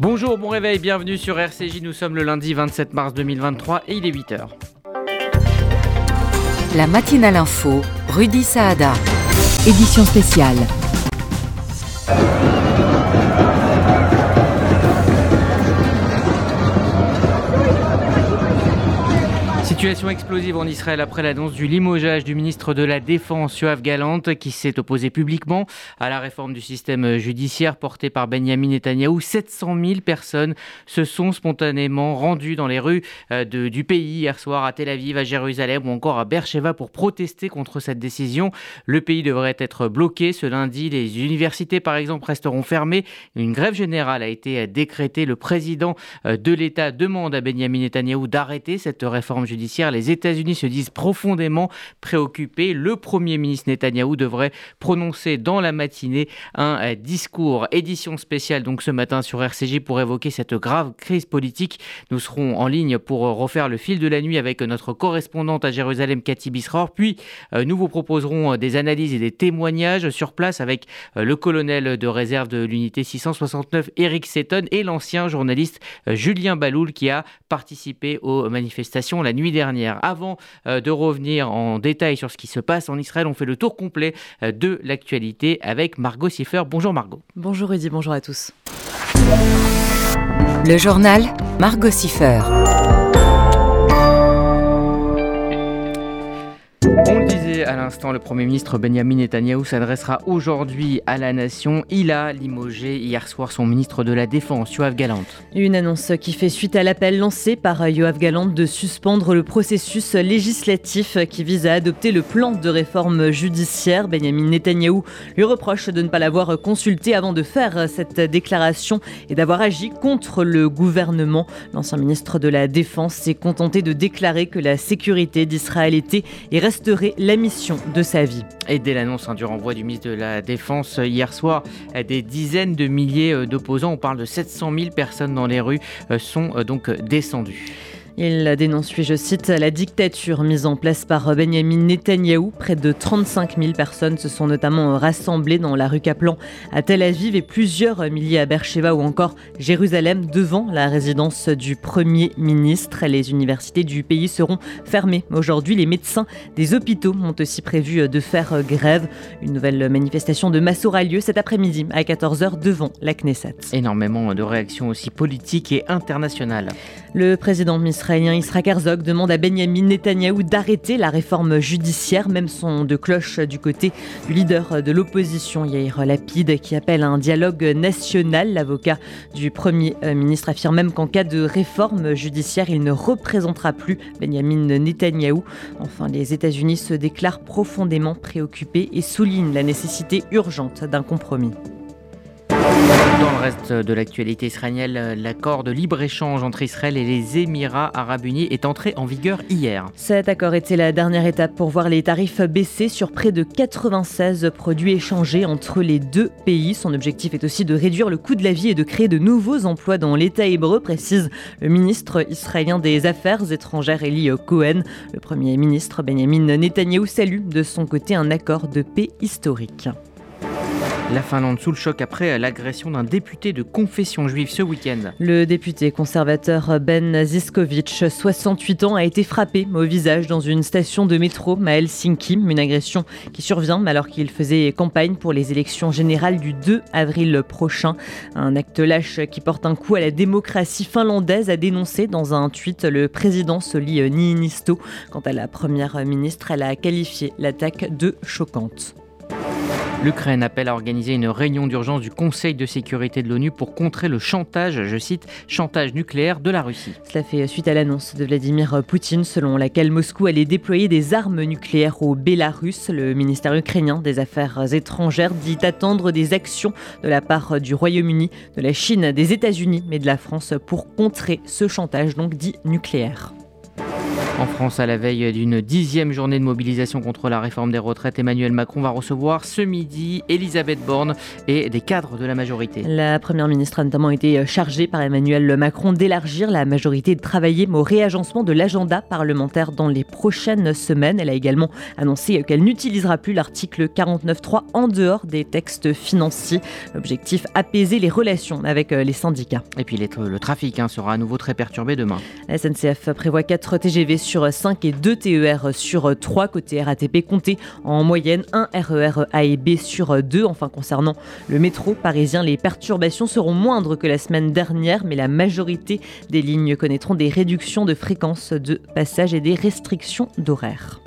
Bonjour, bon réveil, bienvenue sur RCJ. Nous sommes le lundi 27 mars 2023 et il est 8h. La matinale info, Rudy Saada. Édition spéciale. Situation explosive en Israël après l'annonce du limogeage du ministre de la Défense Yoav Galant qui s'est opposé publiquement à la réforme du système judiciaire portée par Benjamin Netanyahou. 700 000 personnes se sont spontanément rendues dans les rues euh, du pays hier soir à Tel Aviv, à Jérusalem ou encore à Beersheba pour protester contre cette décision. Le pays devrait être bloqué ce lundi. Les universités par exemple resteront fermées. Une grève générale a été décrétée. Le président euh, de l'État demande à Benjamin Netanyahou d'arrêter cette réforme judiciaire les États-Unis se disent profondément préoccupés. Le Premier ministre Netanyahou devrait prononcer dans la matinée un euh, discours. Édition spéciale donc ce matin sur RCJ pour évoquer cette grave crise politique. Nous serons en ligne pour refaire le fil de la nuit avec notre correspondante à Jérusalem, Cathy Bisror. Puis euh, nous vous proposerons euh, des analyses et des témoignages sur place avec le colonel de réserve de l'unité 669, Eric Seton, et l'ancien journaliste Julien Baloul qui a participé aux manifestations la nuit dernière. Avant euh, de revenir en détail sur ce qui se passe en Israël, on fait le tour complet euh, de l'actualité avec Margot Siffer. Bonjour Margot. Bonjour Rudy, bonjour à tous. Le journal Margot Siffer. À l'instant, le Premier ministre Benjamin Netanyahou s'adressera aujourd'hui à la nation. Il a limogé hier soir son ministre de la Défense, Yoav Galant. Une annonce qui fait suite à l'appel lancé par Yoav Galant de suspendre le processus législatif qui vise à adopter le plan de réforme judiciaire. Benjamin Netanyahou lui reproche de ne pas l'avoir consulté avant de faire cette déclaration et d'avoir agi contre le gouvernement. L'ancien ministre de la Défense s'est contenté de déclarer que la sécurité d'Israël était et resterait la mission de sa vie. Et dès l'annonce hein, du renvoi du ministre de la Défense hier soir, des dizaines de milliers euh, d'opposants, on parle de 700 000 personnes dans les rues, euh, sont euh, donc descendues. Il dénonce, je cite, la dictature mise en place par Benjamin Netanyahou. Près de 35 000 personnes se sont notamment rassemblées dans la rue Kaplan à Tel Aviv et plusieurs milliers à Beersheba ou encore Jérusalem devant la résidence du Premier ministre. Les universités du pays seront fermées. Aujourd'hui, les médecins des hôpitaux ont aussi prévu de faire grève. Une nouvelle manifestation de masse aura lieu cet après-midi à 14h devant la Knesset. Énormément de réactions aussi politiques et internationales. Le président israélien Israël Herzog demande à Benjamin Netanyahou d'arrêter la réforme judiciaire, même son de cloche du côté du leader de l'opposition Yair Lapid qui appelle à un dialogue national. L'avocat du Premier ministre affirme même qu'en cas de réforme judiciaire, il ne représentera plus Benjamin Netanyahou. Enfin, les États-Unis se déclarent profondément préoccupés et soulignent la nécessité urgente d'un compromis. Dans le reste de l'actualité israélienne, l'accord de libre-échange entre Israël et les Émirats arabes unis est entré en vigueur hier. Cet accord était la dernière étape pour voir les tarifs baisser sur près de 96 produits échangés entre les deux pays. Son objectif est aussi de réduire le coût de la vie et de créer de nouveaux emplois dans l'État hébreu, précise le ministre israélien des Affaires étrangères Eli Cohen. Le Premier ministre Benjamin Netanyahou salue de son côté un accord de paix historique. La Finlande sous le choc après l'agression d'un député de confession juive ce week-end. Le député conservateur Ben Ziskovic, 68 ans, a été frappé au visage dans une station de métro à Helsinki. Une agression qui survient alors qu'il faisait campagne pour les élections générales du 2 avril prochain. Un acte lâche qui porte un coup à la démocratie finlandaise, a dénoncé dans un tweet le président Soli Niinisto. Quant à la première ministre, elle a qualifié l'attaque de choquante. L'Ukraine appelle à organiser une réunion d'urgence du Conseil de sécurité de l'ONU pour contrer le chantage, je cite, chantage nucléaire de la Russie. Cela fait suite à l'annonce de Vladimir Poutine selon laquelle Moscou allait déployer des armes nucléaires au Bélarus. Le ministère ukrainien des Affaires étrangères dit attendre des actions de la part du Royaume-Uni, de la Chine, des États-Unis et de la France pour contrer ce chantage donc dit nucléaire. En France, à la veille d'une dixième journée de mobilisation contre la réforme des retraites, Emmanuel Macron va recevoir ce midi Elisabeth Borne et des cadres de la majorité. La Première ministre a notamment été chargée par Emmanuel Macron d'élargir la majorité de travailler au réagencement de l'agenda parlementaire dans les prochaines semaines. Elle a également annoncé qu'elle n'utilisera plus l'article 49.3 en dehors des textes financiers. Objectif apaiser les relations avec les syndicats. Et puis le trafic hein, sera à nouveau très perturbé demain. La SNCF prévoit 4 TGV sur 5 et 2 TER sur 3 côté RATP. Comptez en moyenne un RER A et B sur 2. Enfin, concernant le métro parisien, les perturbations seront moindres que la semaine dernière, mais la majorité des lignes connaîtront des réductions de fréquence de passage et des restrictions d'horaire.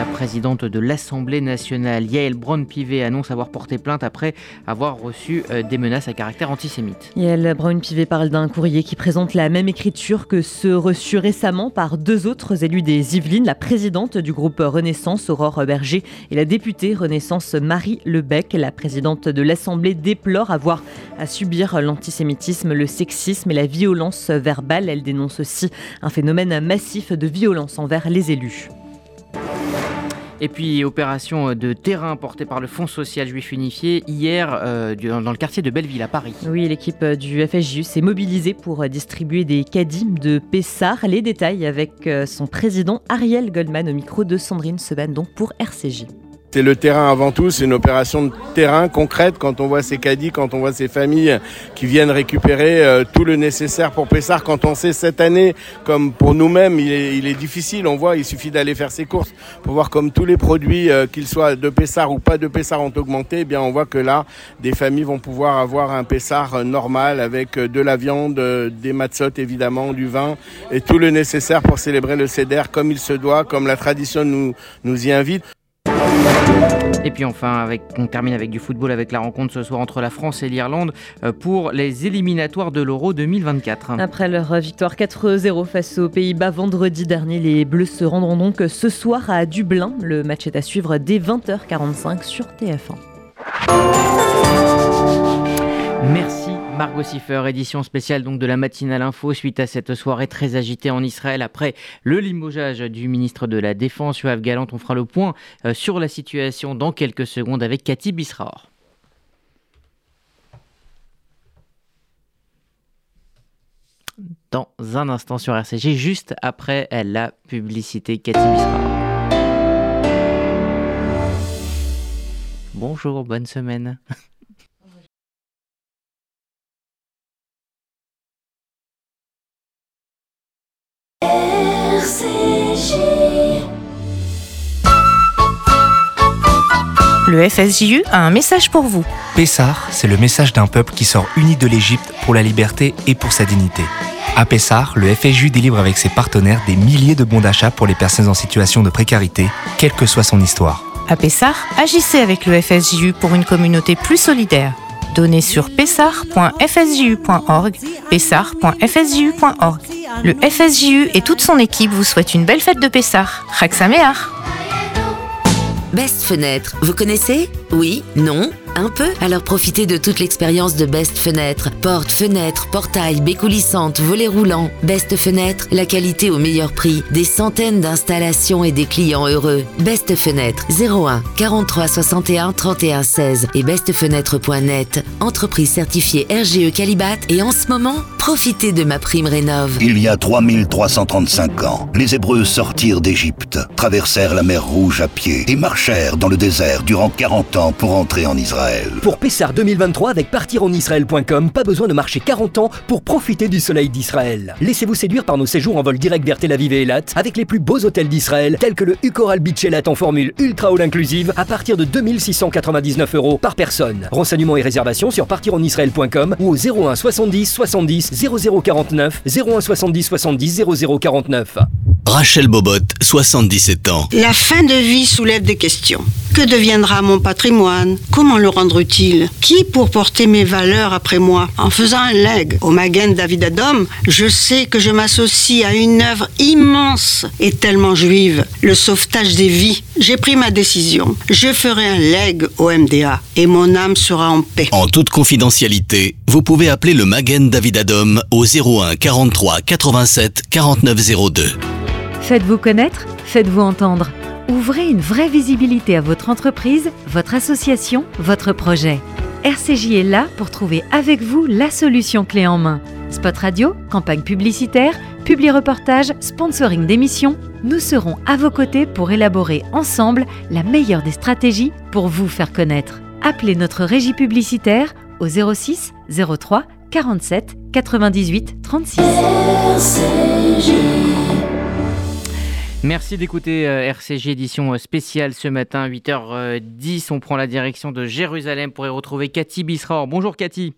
La présidente de l'Assemblée nationale, Yael Braun-Pivet, annonce avoir porté plainte après avoir reçu euh, des menaces à caractère antisémite. Yael Braun-Pivet parle d'un courrier qui présente la même écriture que ceux reçus récemment par deux autres élus des Yvelines, la présidente du groupe Renaissance, Aurore Berger, et la députée Renaissance Marie Lebec. La présidente de l'Assemblée déplore avoir à subir l'antisémitisme, le sexisme et la violence verbale. Elle dénonce aussi un phénomène massif de violence envers les élus. Et puis, opération de terrain portée par le Fonds social juif unifié hier euh, dans le quartier de Belleville à Paris. Oui, l'équipe du FSJU s'est mobilisée pour distribuer des caddies de Pessard. Les détails avec euh, son président Ariel Goldman au micro de Sandrine Seban, donc pour RCJ. C'est le terrain avant tout, c'est une opération de terrain concrète quand on voit ces caddies, quand on voit ces familles qui viennent récupérer euh, tout le nécessaire pour Pessard. Quand on sait cette année, comme pour nous-mêmes, il est, il est, difficile, on voit, il suffit d'aller faire ses courses pour voir comme tous les produits, euh, qu'ils soient de Pessard ou pas de Pessard, ont augmenté. Eh bien, on voit que là, des familles vont pouvoir avoir un Pessard euh, normal avec de la viande, des matzot évidemment, du vin et tout le nécessaire pour célébrer le Seder comme il se doit, comme la tradition nous, nous y invite. Et puis enfin, avec, on termine avec du football avec la rencontre ce soir entre la France et l'Irlande euh, pour les éliminatoires de l'Euro 2024. Après leur victoire 4-0 face aux Pays-Bas vendredi dernier, les Bleus se rendront donc ce soir à Dublin. Le match est à suivre dès 20h45 sur TF1. Merci Margot Siffer, édition spéciale donc de la matinale info suite à cette soirée très agitée en Israël après le limogeage du ministre de la Défense Yoav Galant. On fera le point euh, sur la situation dans quelques secondes avec Cathy Bisraor. Dans un instant sur RCG, juste après la publicité Cathy Bisraor. Bonjour, bonne semaine. Le FSJU a un message pour vous. Pessar, c'est le message d'un peuple qui sort uni de l'Égypte pour la liberté et pour sa dignité. À Pessar, le FSJU délivre avec ses partenaires des milliers de bons d'achat pour les personnes en situation de précarité, quelle que soit son histoire. À Pessar, agissez avec le FSJU pour une communauté plus solidaire. Donnez sur pessar.fsju.org, pessar.fsju.org. Le FSJU et toute son équipe vous souhaitent une belle fête de Pessar. Raksamear Best Fenêtre, vous connaissez? Oui Non un peu Alors profitez de toute l'expérience de Best Fenêtre. Porte, fenêtre, portail, baies coulissantes, volets roulants. Best Fenêtre, la qualité au meilleur prix. Des centaines d'installations et des clients heureux. Best Fenêtre, 01 43 61 31 16 et bestfenêtre.net. Entreprise certifiée RGE Calibat et en ce moment, profitez de ma prime rénov. Il y a 3335 ans, les Hébreux sortirent d'Égypte, traversèrent la mer Rouge à pied et marchèrent dans le désert durant 40 ans pour entrer en Israël. Pour Pessar 2023 avec partirenisraël.com, pas besoin de marcher 40 ans pour profiter du soleil d'Israël. Laissez-vous séduire par nos séjours en vol direct vers Tel Aviv et Elat avec les plus beaux hôtels d'Israël tels que le Ucoral Beach Elat en formule ultra all inclusive à partir de 2699 euros par personne. Renseignements et réservations sur partirenisraël.com ou au 01 70 70 0049 01 70 70 0049. Rachel Bobot, 77 ans. La fin de vie soulève des questions. Que deviendra mon patrimoine? Comment le rendre utile Qui pour porter mes valeurs après moi? En faisant un leg au Magen David Adom, je sais que je m'associe à une œuvre immense et tellement juive, le sauvetage des vies. J'ai pris ma décision. Je ferai un leg au MDA et mon âme sera en paix. En toute confidentialité, vous pouvez appeler le Magen David Adom au 01 43 87 49 02. Faites-vous connaître, faites-vous entendre. Ouvrez une vraie visibilité à votre entreprise, votre association, votre projet. RCJ est là pour trouver avec vous la solution clé en main. Spot radio, campagne publicitaire, publi-reportage, sponsoring d'émissions, nous serons à vos côtés pour élaborer ensemble la meilleure des stratégies pour vous faire connaître. Appelez notre régie publicitaire au 06 03 47 98 36. Merci d'écouter euh, RCJ édition euh, spéciale ce matin, 8h10. On prend la direction de Jérusalem pour y retrouver Cathy Bisraor. Bonjour Cathy.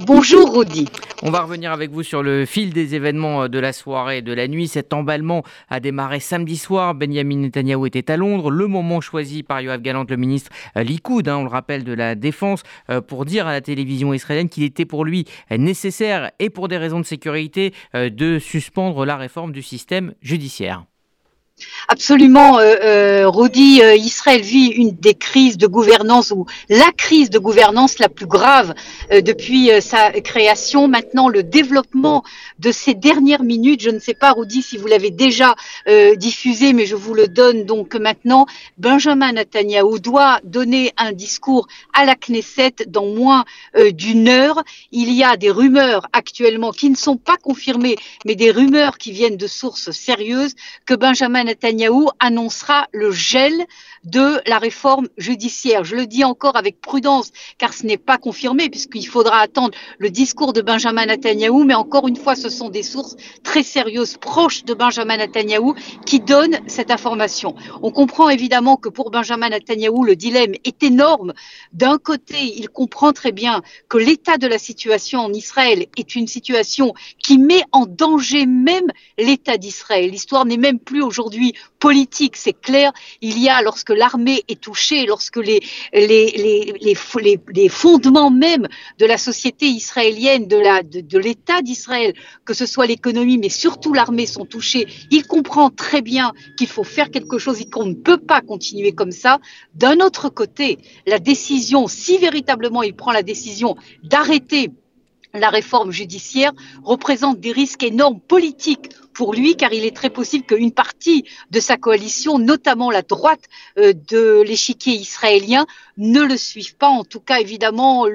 Bonjour Rodi. On va revenir avec vous sur le fil des événements euh, de la soirée et de la nuit. Cet emballement a démarré samedi soir. Benjamin Netanyahu était à Londres. Le moment choisi par Yoav Galant, le ministre euh, Likoud, hein, on le rappelle, de la Défense, euh, pour dire à la télévision israélienne qu'il était pour lui nécessaire et pour des raisons de sécurité de suspendre la réforme du système judiciaire. Absolument, euh, euh, Rodi, euh, Israël vit une des crises de gouvernance ou la crise de gouvernance la plus grave depuis sa création. Maintenant, le développement de ces dernières minutes, je ne sais pas, Rodi, si vous l'avez déjà diffusé, mais je vous le donne donc maintenant. Benjamin Netanyahu doit donner un discours à la Knesset dans moins d'une heure. Il y a des rumeurs actuellement qui ne sont pas confirmées, mais des rumeurs qui viennent de sources sérieuses que Benjamin Netanyahu annoncera le gel de la réforme judiciaire. Je le dis encore avec prudence, car ce n'est pas confirmé, puisqu'il faudra attendre le discours de Benjamin Netanyahu, mais encore une fois, ce sont des sources très sérieuses, proches de Benjamin Netanyahu, qui donnent cette information. On comprend évidemment que pour Benjamin Netanyahu, le dilemme est énorme. D'un côté, il comprend très bien que l'état de la situation en Israël est une situation qui met en danger même l'état d'Israël. L'histoire n'est même plus aujourd'hui politique, c'est clair. Il y a, lorsque l'armée est touchée, lorsque les, les, les, les, fondements même de la société israélienne, de l'État de, de d'Israël, que ce soit l'économie, mais surtout l'armée, sont touchés, il comprend très bien qu'il faut faire quelque chose et qu'on ne peut pas continuer comme ça. D'un autre côté, la décision, si véritablement il prend la décision d'arrêter la réforme judiciaire représente des risques énormes politiques pour lui, car il est très possible qu'une partie de sa coalition, notamment la droite euh, de l'échiquier israélien, ne le suive pas. En tout cas, évidemment,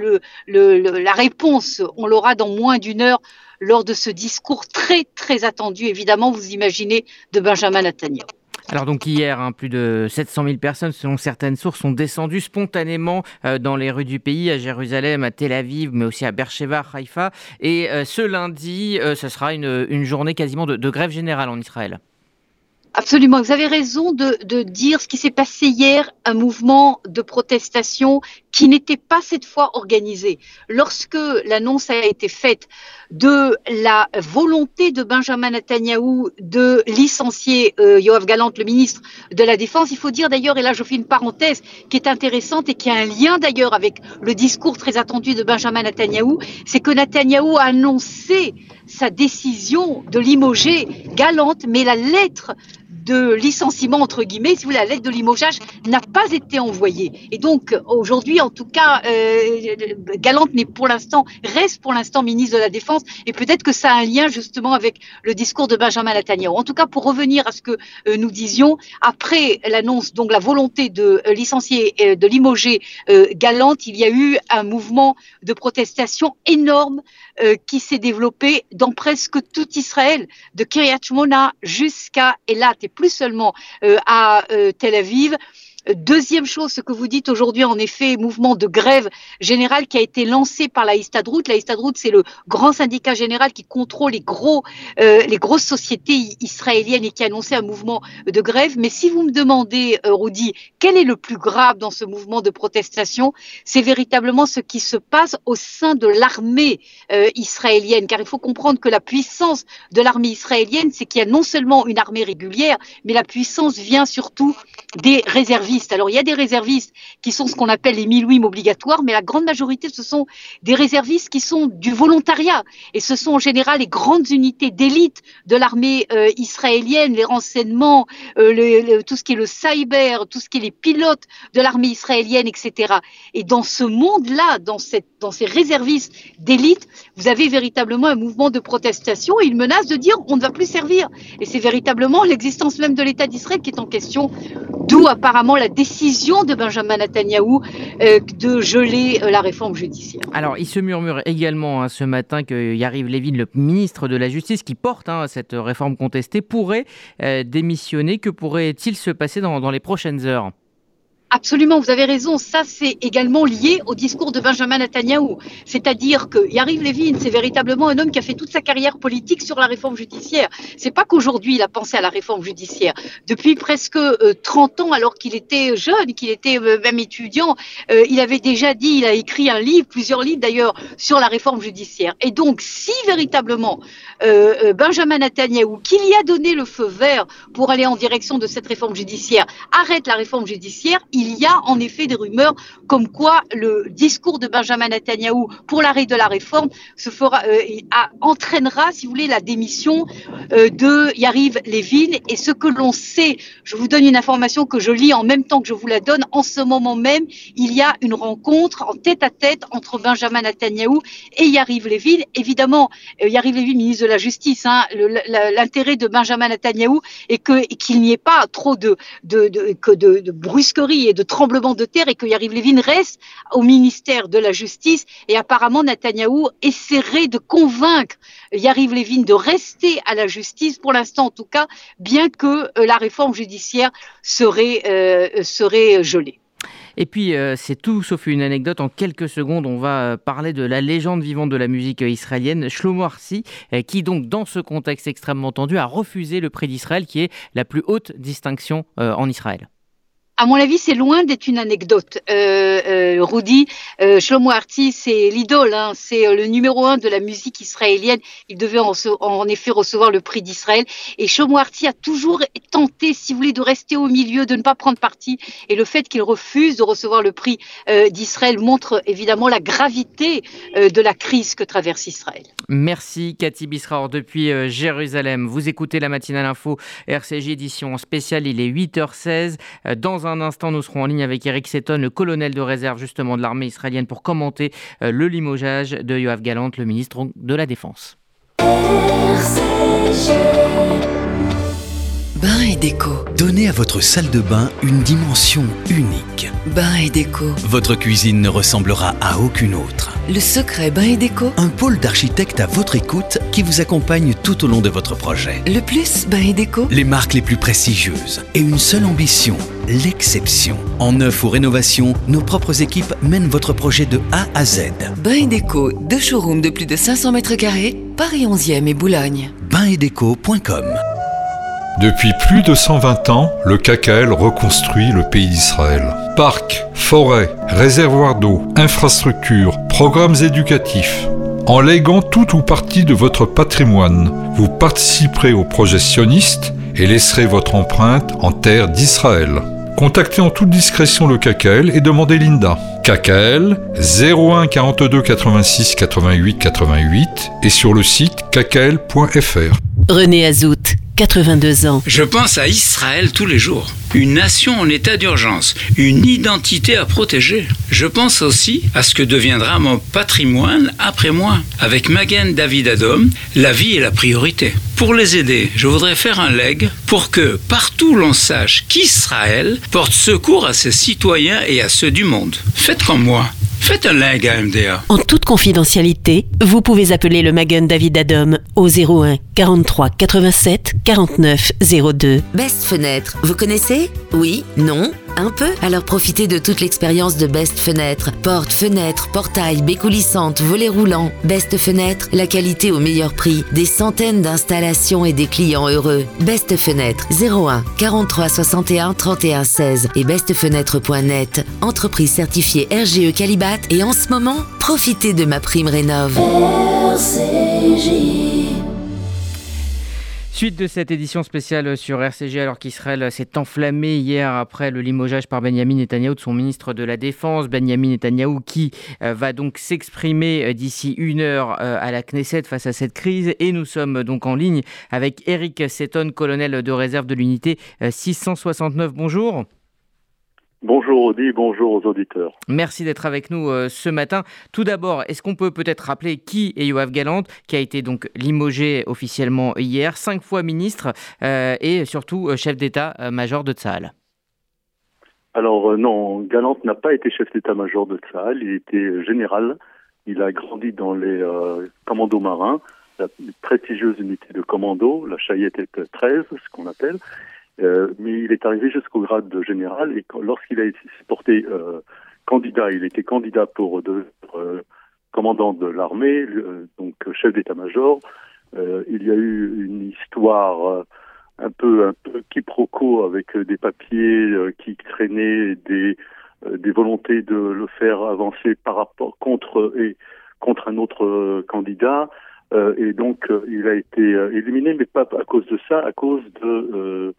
la réponse, on l'aura dans moins d'une heure lors de ce discours très, très attendu, évidemment, vous imaginez, de Benjamin Netanyahu. Alors donc hier, hein, plus de 700 000 personnes, selon certaines sources, sont descendues spontanément euh, dans les rues du pays, à Jérusalem, à Tel Aviv, mais aussi à Beersheba, Haïfa. Et euh, ce lundi, euh, ce sera une, journée quasiment de grève générale en Israël. Absolument, vous avez raison de, de dire ce qui s'est passé hier, un mouvement de protestation qui n'était pas cette fois organisé. Lorsque l'annonce a été faite de la volonté de Benjamin Netanyahu de licencier euh, Yoav Galant, le ministre de la Défense, il faut dire d'ailleurs, et là je fais une parenthèse qui est intéressante et qui a un lien d'ailleurs avec le discours très attendu de Benjamin Netanyahu, c'est que Netanyahu a annoncé sa décision de limoger Galante, mais la lettre de licenciement, entre guillemets, si vous voulez, la lettre de limogeage n'a pas été envoyée. Et donc, aujourd'hui, en tout cas, euh, Galante n'est pour l'instant, reste pour l'instant ministre de la Défense, et peut-être que ça a un lien justement avec le discours de Benjamin Netanyahu. En tout cas, pour revenir à ce que euh, nous disions, après l'annonce, donc la volonté de euh, licencier, euh, de limoger Galante, il y a eu un mouvement de protestation énorme qui s'est développé dans presque tout Israël, de Kiryat Shmona jusqu'à Elat, et plus seulement à Tel Aviv. Deuxième chose, ce que vous dites aujourd'hui, en effet, mouvement de grève générale qui a été lancé par la Histadrout. La Histadrout, c'est le grand syndicat général qui contrôle les, euh, grosses sociétés israéliennes et qui a annoncé un mouvement de grève. Mais si vous me demandez, euh, Rudy, quel est le plus grave dans ce mouvement de protestation, c'est véritablement ce qui se passe au sein de l'armée euh, israélienne. Car il faut comprendre que la puissance de l'armée israélienne, c'est qu'il y a non seulement une armée régulière, mais la puissance vient surtout des réservistes Alors il y a des réservistes qui sont ce qu'on appelle les milouim obligatoires, mais la grande majorité ce sont des réservistes qui sont du volontariat et ce sont en général les grandes unités d'élite de l'armée euh, israélienne, les renseignements, euh, tout ce qui est le cyber, tout ce qui est les pilotes de l'armée israélienne, etc. Et dans ce monde-là, dans ces réservistes d'élite, vous avez véritablement un mouvement de protestation et une menace de dire on ne va plus servir. Et c'est véritablement l'existence même de l'État d'Israël qui est en question, d'où apparemment la décision de Benjamin Netanyahou euh, de geler euh, la réforme judiciaire. Alors, il se murmure également hein, ce matin que Yariv Levin, le ministre de la Justice, qui porte hein, cette réforme contestée, pourrait euh, démissionner. Que pourrait-il se passer dans les prochaines heures? Absolument, vous avez raison. Ça, c'est également lié au discours de Benjamin Netanyahu. C'est-à-dire que Yariv Levin, c'est véritablement un homme qui a fait toute sa carrière politique sur la réforme judiciaire. C'est pas qu'aujourd'hui il a pensé à la réforme judiciaire. Depuis presque 30 euh, ans, alors qu'il était jeune, qu'il était euh, même étudiant, euh, il avait déjà dit, il a écrit un livre, plusieurs livres d'ailleurs, sur la réforme judiciaire. Et donc, si véritablement Benjamin Netanyahu, qu'il y a donné le feu vert pour aller en direction de cette réforme judiciaire, arrête la réforme judiciaire, y a en effet des rumeurs comme quoi le discours de Benjamin Netanyahu pour l'arrêt de la réforme euh, entraînera, si vous voulez, la démission euh, de Yariv Levin. Et ce que l'on sait, je vous donne une information que je lis en même temps que je vous la donne. En ce moment même, il y a une rencontre en tête à tête entre Benjamin Netanyahu et Yariv Levin. Évidemment, euh, Yariv Levin, ministre de la Justice, hein, l'intérêt de Benjamin Netanyahu est qu'il n'y ait pas trop de, de, de, de brusquerie de tremblement de terre et que Yariv Levin reste au ministère de la Justice. Et apparemment, Netanyahou essaierait de convaincre Yariv Levin de rester à la justice, pour l'instant en tout cas, bien que euh, la réforme judiciaire serait, euh, gelée. Et puis, euh, c'est tout sauf une anecdote. En quelques secondes, on va parler de la légende vivante de la musique israélienne, Shlomo Arsi, qui donc, dans ce contexte extrêmement tendu, a refusé le prix d'Israël, qui est la plus haute distinction en Israël à mon avis, c'est loin d'être une anecdote. Euh, euh, Rudy, euh, Shlomo Arti, c'est l'idole, hein, c'est euh, le numéro un de la musique israélienne. Il devait en, effet recevoir le prix d'Israël. Et Shlomo a toujours tenté, si vous voulez, de rester au milieu, de ne pas prendre parti. Et le fait qu'il refuse de recevoir le prix d'Israël montre évidemment la gravité de la crise que traverse Israël. Merci Cathy Bisraor depuis Jérusalem. Vous écoutez la matinale info RCJ édition spéciale. Il est 8h16. Dans un un instant, nous serons en ligne avec Eric Seton, le colonel de réserve justement de l'armée israélienne, pour commenter euh, le limogeage de Yoav Galant, le ministre de la Défense. Bain et déco. Donnez à votre salle de bain une dimension unique. Bain et déco. Votre cuisine ne ressemblera à aucune autre. Le secret Bain et déco. Un pôle d'architectes à votre écoute qui vous accompagne tout au long de votre projet. Le plus Bain et déco. Les marques les plus prestigieuses et une seule ambition, l'exception. En neuf ou rénovation, nos propres équipes mènent votre projet de A à Z. Bain et déco, deux showrooms de plus de 500 mètres carrés, Paris 11e et Boulogne. Bainetdeco.com depuis plus de 120 ans, le KKL reconstruit le pays d'Israël. Parcs, forêts, réservoirs d'eau, infrastructures, programmes éducatifs. En léguant tout ou partie de votre patrimoine, vous participerez au projet sioniste et laisserez votre empreinte en terre d'Israël. Contactez en toute discrétion le KKL et demandez Linda. KKL 01 42 86 88 88 et sur le site kkl.fr. René Azout 82 ans. Je pense à Israël tous les jours. Une nation en état d'urgence, une identité à protéger. Je pense aussi à ce que deviendra mon patrimoine après moi. Avec Magen David Adom, la vie est la priorité. Pour les aider, je voudrais faire un leg pour que partout l'on sache qu'Israël porte secours à ses citoyens et à ceux du monde. Faites comme moi. Faites un leg à MDA. En toute confidentialité, vous pouvez appeler le Magen David Adom au 01 43 87 49 02. Best Fenêtre, vous connaissez? Oui Non peu Alors profitez de toute l'expérience de Best Fenêtre. Porte, fenêtre, portail, baies coulissantes, volets roulants. Best Fenêtre, la qualité au meilleur prix. Des centaines d'installations et des clients heureux. Best Fenêtre, 01 43 61 31 16 et bestfenêtre.net. Entreprise certifiée RGE Calibat et en ce moment, profitez de ma prime rénov'. Suite de cette édition spéciale sur RCG, alors qu'Israël s'est enflammé hier après le limogeage par Benjamin Netanyahu de son ministre de la Défense. Benjamin Netanyahu qui euh, va donc s'exprimer euh, d'ici une heure euh, à la Knesset face à cette crise. Et nous sommes donc en ligne avec Eric Seton, colonel de réserve de l'unité 669. Bonjour. Bonjour Audi, bonjour aux auditeurs. Merci d'être avec nous euh, ce matin. Tout d'abord, est-ce qu'on peut peut-être rappeler qui est Yoav Galant, qui a été donc limogé officiellement hier, cinq fois ministre euh, et surtout euh, chef d'état-major de Tsahal? Alors non, Galant n'a pas été chef d'état-major de Tsahal, il était général. Il a grandi dans les commandos marins, la prestigieuse unité de commando, la Chayette 13, ce qu'on appelle. Euh, mais il est arrivé jusqu'au grade de général et lorsqu'il a été porté euh, candidat, il était candidat pour devenir euh, commandant de l'armée, donc chef d'état-major. il y a eu une histoire un peu un peu quiproquo avec des papiers qui traînaient des des volontés de le faire avancer par rapport contre et contre un autre candidat. et donc, il a été éliminé, mais pas à cause de ça, à cause de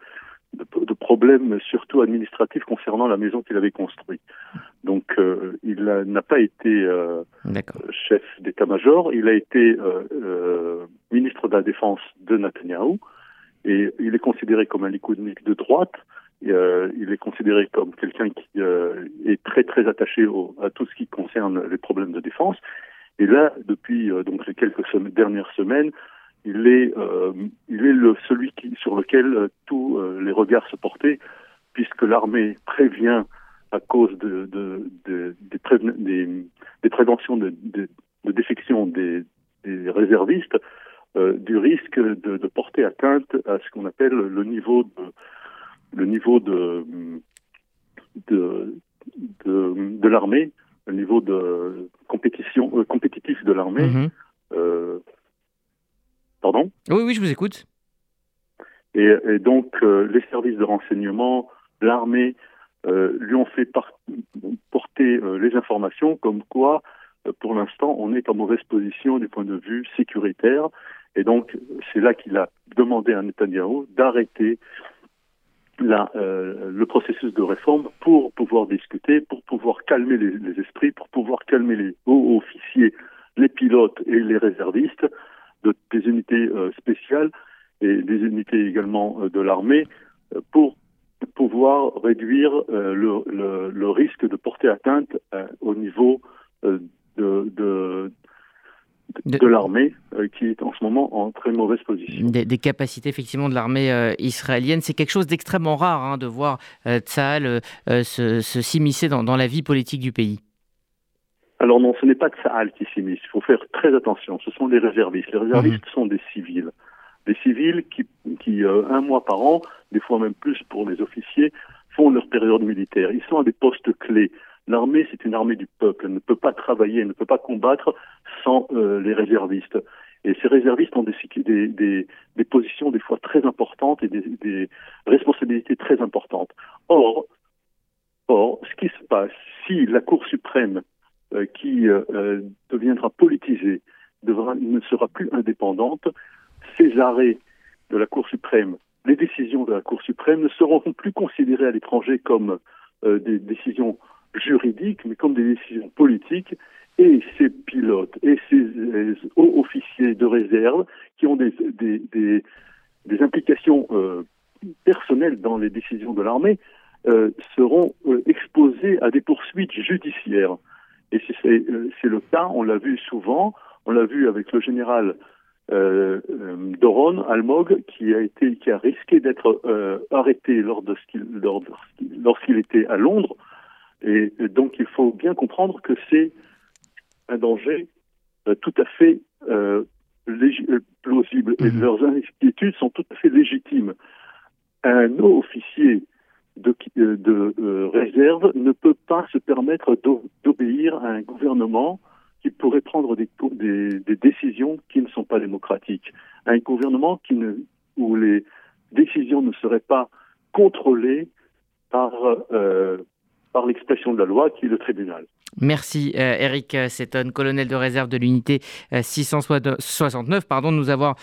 de, problèmes surtout administratifs concernant la maison qu'il avait construite. Donc euh, il n'a pas été euh, chef d'état-major, il a été euh, ministre de la Défense de Netanyahu et il est considéré comme un likoudnik de droite. il est considéré comme quelqu'un qui est très très attaché à tout ce qui concerne les problèmes de défense. Et là, depuis donc les quelques dernières semaines, il est, euh, il est le, celui qui, sur lequel euh, tous euh, les regards se portaient, puisque l'armée prévient à cause de, de, de des, des, préventions de, de défection des, des réservistes du risque de, de, porter atteinte à ce qu'on appelle le niveau de le niveau de de, de, de l'armée, le niveau de compétition compétitif de l'armée. Mm-hmm. Pardon Oui, oui, je vous écoute. Et, donc, euh, les services de renseignement, l'armée, euh, lui ont fait porter euh, les informations comme quoi, pour l'instant, on est en mauvaise position du point de vue sécuritaire. Et donc, c'est là qu'il a demandé à Netanyahu d'arrêter le processus de réforme pour pouvoir discuter, pour pouvoir calmer les, les esprits, pour pouvoir calmer les hauts officiers, les pilotes et les réservistes, de, des unités euh, spéciales et des unités également euh, de l'armée euh, pour pouvoir réduire le, le, le, risque de porter atteinte au niveau de, de, de, l'armée qui est en ce moment en très mauvaise position. Des, des capacités effectivement de l'armée israélienne, c'est quelque chose d'extrêmement rare hein, de voir Tsahal s'immiscer se, dans, dans la vie politique du pays. Alors non, ce n'est pas Tsahal qui s'immisce. Il faut faire très attention. Ce sont les réservistes. Les réservistes mhm. sont des civils. Des civils qui, qui euh, un mois par an, des fois même plus pour les officiers, font leur période militaire. Ils sont à des postes clés. L'armée, c'est une armée du peuple. Elle ne peut pas travailler, elle ne peut pas combattre sans euh, les réservistes. Et ces réservistes ont des, des, des, des, positions des fois très importantes et des, responsabilités très importantes. Or, or, ce qui se passe, si la Cour suprême qui euh, euh, deviendra politisée, devra, ne sera plus indépendante, ces arrêts de la Cour suprême, les décisions de la Cour suprême ne seront plus considérées à l'étranger comme des décisions juridiques, mais comme des décisions politiques, et ces pilotes et ces hauts officiers de réserve qui ont des, des, implications euh, personnelles dans les décisions de l'armée euh, seront euh, exposés à des poursuites judiciaires. Et euh, c'est le cas, on l'a vu souvent, on l'a vu avec le général euh, euh Doron Almog qui a été qui a risqué d'être euh, arrêté lors de lorsqu'il était à Londres et, donc il faut bien comprendre que c'est un danger euh, tout à fait plausible et mmh. leurs inquiétudes sont tout à fait légitimes. Un haut officier de, euh, de euh, réserve ne peut pas se permettre d'obéir à un gouvernement qui pourrait prendre des, décisions qui ne sont pas démocratiques. Un gouvernement qui ne, où les décisions ne seraient pas contrôlées par, euh, par l'expression de la loi qui est le tribunal. Merci euh, Eric Seton, colonel de réserve de l'unité 669, pardon, de nous avoir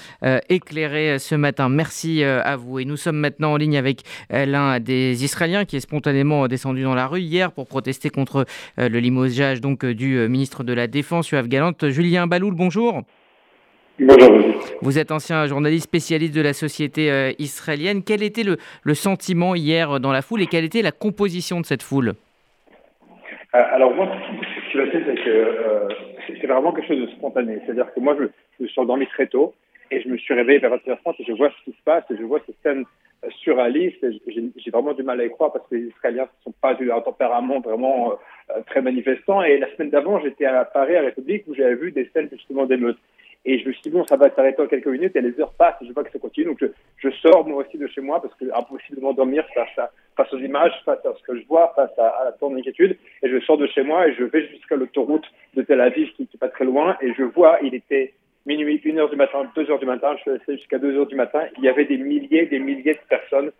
éclairé ce matin. Merci à vous. Et nous sommes maintenant en ligne avec l'un des Israéliens qui est spontanément descendu dans la rue hier pour protester contre le limogeage donc, du ministre de la Défense, Yoav Galante. Julien Baloul, bonjour. Bonjour. Vous êtes ancien journaliste spécialiste de la société euh, israélienne. Quel était le, le, sentiment hier dans la foule et quelle était la composition de cette foule? euh, Alors moi, ce qui va c'est que euh, c'est vraiment quelque chose de spontané. C'est-à-dire que moi, je, me suis endormi très tôt et je me suis réveillé vers 21h30 et je vois ce qui se passe et je vois ces scènes surréalistes. J'ai vraiment du mal à y croire parce que les Israéliens ne sont pas d'un tempérament vraiment très manifestant. Et la semaine d'avant, j'étais à Paris, à République, où j'avais vu des scènes justement d'émeutes. Et je me suis dit, bon, ça va s'arrêter en quelques minutes et les heures passent et je vois que ça continue. Donc, je, sors moi aussi de chez moi parce que impossible de m'endormir face, aux images, face à ce que je vois, face à, à tourne d'inquiétude. Et je sors de chez moi et je vais jusqu'à l'autoroute de Tel Aviv qui n'est pas très loin et je vois, il était minuit, une heure du matin, deux heures du matin, je suis resté jusqu'à deux heures du matin. Il y avait des milliers, des milliers de personnes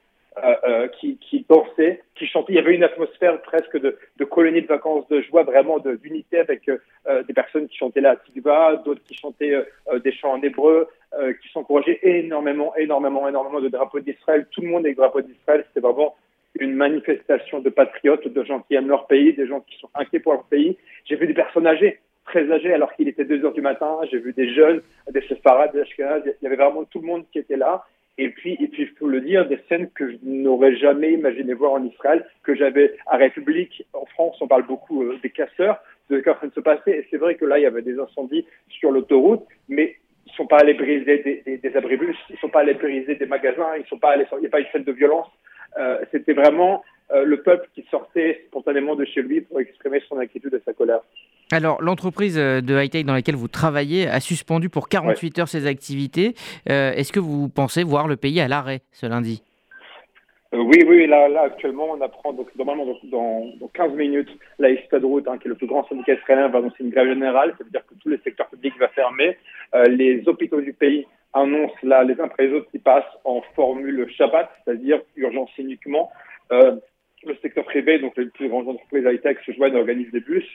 euh, euh, qui, qui dansaient, qui chantaient. Il y avait une atmosphère presque de, colonie de vacances, de joie, vraiment d'unité avec euh, des personnes qui chantaient la tikva, d'autres qui chantaient des chants en hébreu, qui s'encourageaient énormément, énormément, énormément de drapeaux d'Israël. Tout le monde avec drapeaux d'Israël. C'était vraiment une manifestation de patriotes, de gens qui aiment leur pays, des gens qui sont inquiets pour leur pays. J'ai vu des personnes âgées, très âgées, alors qu'il était 2 heures du matin. J'ai vu des jeunes, des séfarades, des ashkenazes. Il y avait vraiment tout le monde qui était là. Et puis, et puis, il faut le dire, des scènes que je n'aurais jamais imaginé voir en Israël, que j'avais à République. En France, on parle beaucoup euh, des casseurs, de ce qui est en train de se passer. Et c'est vrai que là, il y avait des incendies sur l'autoroute, mais ils sont pas allés briser des, des, des abribus, ils sont pas allés briser des magasins, il n'y a pas eu de scène de violence. Euh, C'était vraiment euh, le peuple qui sortait spontanément de chez lui pour exprimer son inquiétude et sa colère. Alors, l'entreprise de high-tech dans laquelle vous travaillez a suspendu pour 48 ouais. heures ses activités. Euh, Est-ce que vous pensez voir le pays à l'arrêt ce lundi? Euh, oui, oui, là, là, actuellement, on apprend, donc, normalement, dans, dans 15 minutes, la Histadrout, hein, qui est le plus grand syndicat israélien, va annoncer une grève générale. Ça veut dire que tous les secteurs publics vont fermer. Euh, les hôpitaux du pays annoncent, là, les uns après les autres, qui passent en formule Shabbat, c'est-à-dire urgence uniquement. Euh, le secteur privé, donc les plus grandes entreprises high-tech se joignent et organisent des bus.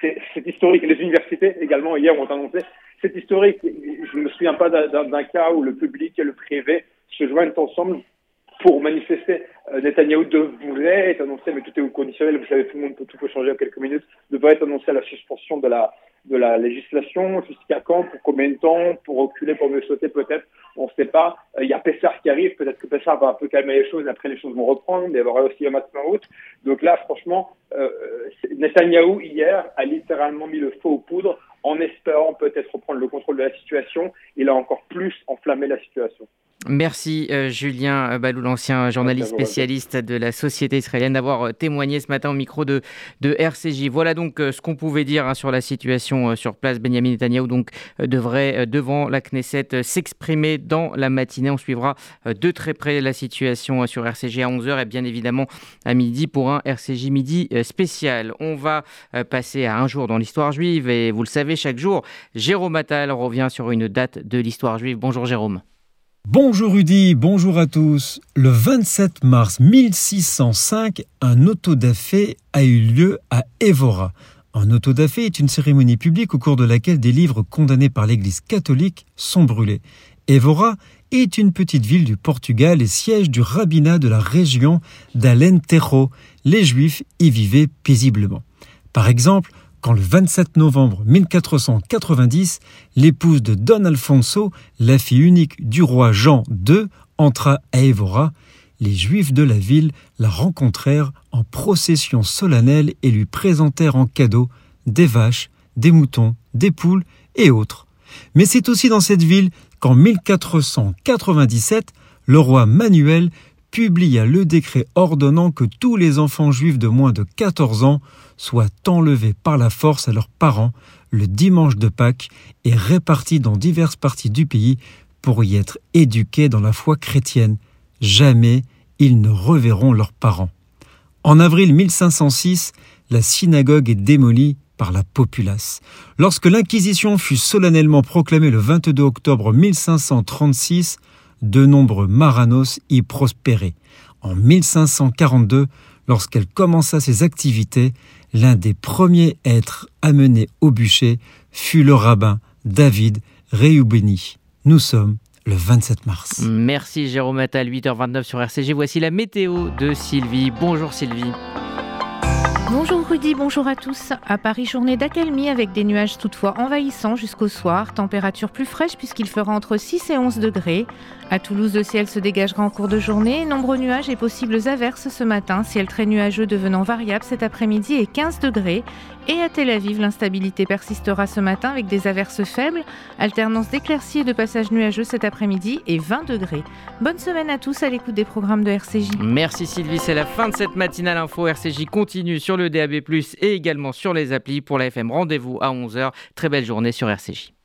C'est historique. Les universités également, hier, ont annoncé. C'est historique. Je ne me souviens pas d'un cas où le public et le privé se joignent ensemble pour manifester. Euh, Netanyahou devrait être annoncé, mais tout est au conditionnel, vous savez, tout le monde peut, tout peut changer en quelques minutes, devrait être annoncé à la suspension de la, de la législation. Jusqu'à quand Pour combien de temps Pour reculer, pour mieux sauter peut-être On ne sait pas. Il euh, y a Pessar qui arrive, peut-être que Pessar va un peu calmer les choses, après les choses vont reprendre, mais il y aura aussi un matin en route. Donc là, franchement, euh, Netanyahou, hier, a littéralement mis le feu aux poudres en espérant peut-être reprendre le contrôle de la situation. Il a encore plus enflammé la situation. Merci euh, Julien Balou, l'ancien journaliste spécialiste de la société israélienne, d'avoir euh, témoigné ce matin au micro de, de RCJ. Voilà donc euh, ce qu'on pouvait dire hein, sur la situation euh, sur place. Benjamin Netanyahu donc, devrait devant la Knesset s'exprimer dans la matinée. On suivra de très près la situation sur RCJ à 11h et bien évidemment à midi pour un RCJ midi spécial. On va passer à un jour dans l'histoire juive et vous le savez, chaque jour, Jérôme Attal revient sur une date de l'histoire juive. Bonjour Jérôme. Bonjour Rudy, bonjour à tous. Le 27 mars 1605, un autodafé a eu lieu à Évora. Un autodafé est une cérémonie publique au cours de laquelle des livres condamnés par l'Église catholique sont brûlés. Évora est une petite ville du Portugal et siège du rabbinat de la région d'Alentejo. Les Juifs y vivaient paisiblement. Par exemple, quand le 27 novembre 1490, l'épouse de Don Alfonso, la fille unique du roi Jean II, entra à Évora, les Juifs de la ville la rencontrèrent en procession solennelle et lui présentèrent en cadeau des vaches, des moutons, des poules et autres. Mais c'est aussi dans cette ville qu'en 1497, le roi Manuel publia le décret ordonnant que tous les enfants juifs de moins de 14 ans soient enlevés par la force à leurs parents le dimanche de Pâques et répartis dans diverses parties du pays pour y être éduqués dans la foi chrétienne. Jamais ils ne reverront leurs parents. En avril 1506, la synagogue est démolie par la populace. Lorsque l'Inquisition fut solennellement proclamée le 22 octobre 1536, de nombreux Maranos y prospéraient. En 1542, lorsqu'elle commença ses activités, L'un des premiers êtres amenés au bûcher fut le rabbin David Reubeni. Nous sommes le 27 mars. Merci Jérôme Attal, 8h29 sur RCG. Voici la météo de Sylvie. Bonjour Sylvie. Bonjour Rudy, bonjour à tous. À Paris, journée d'accalmie avec des nuages toutefois envahissants jusqu'au soir. Température plus fraîche puisqu'il fera entre 6 et 11 degrés. À Toulouse, le ciel se dégagera en cours de journée. Nombreux nuages et possibles averses ce matin. Ciel très nuageux devenant variable cet après-midi et 15 degrés. Et à Tel Aviv, l'instabilité persistera ce matin avec des averses faibles. Alternance d'éclaircies et de passages nuageux cet après-midi et 20 degrés. Bonne semaine à tous à l'écoute des programmes de RCJ. Merci Sylvie, c'est la fin de cette matinale info. RCJ continue sur le DAB+, et également sur les applis pour la FM. Rendez-vous à 11h. Très belle journée sur RCJ.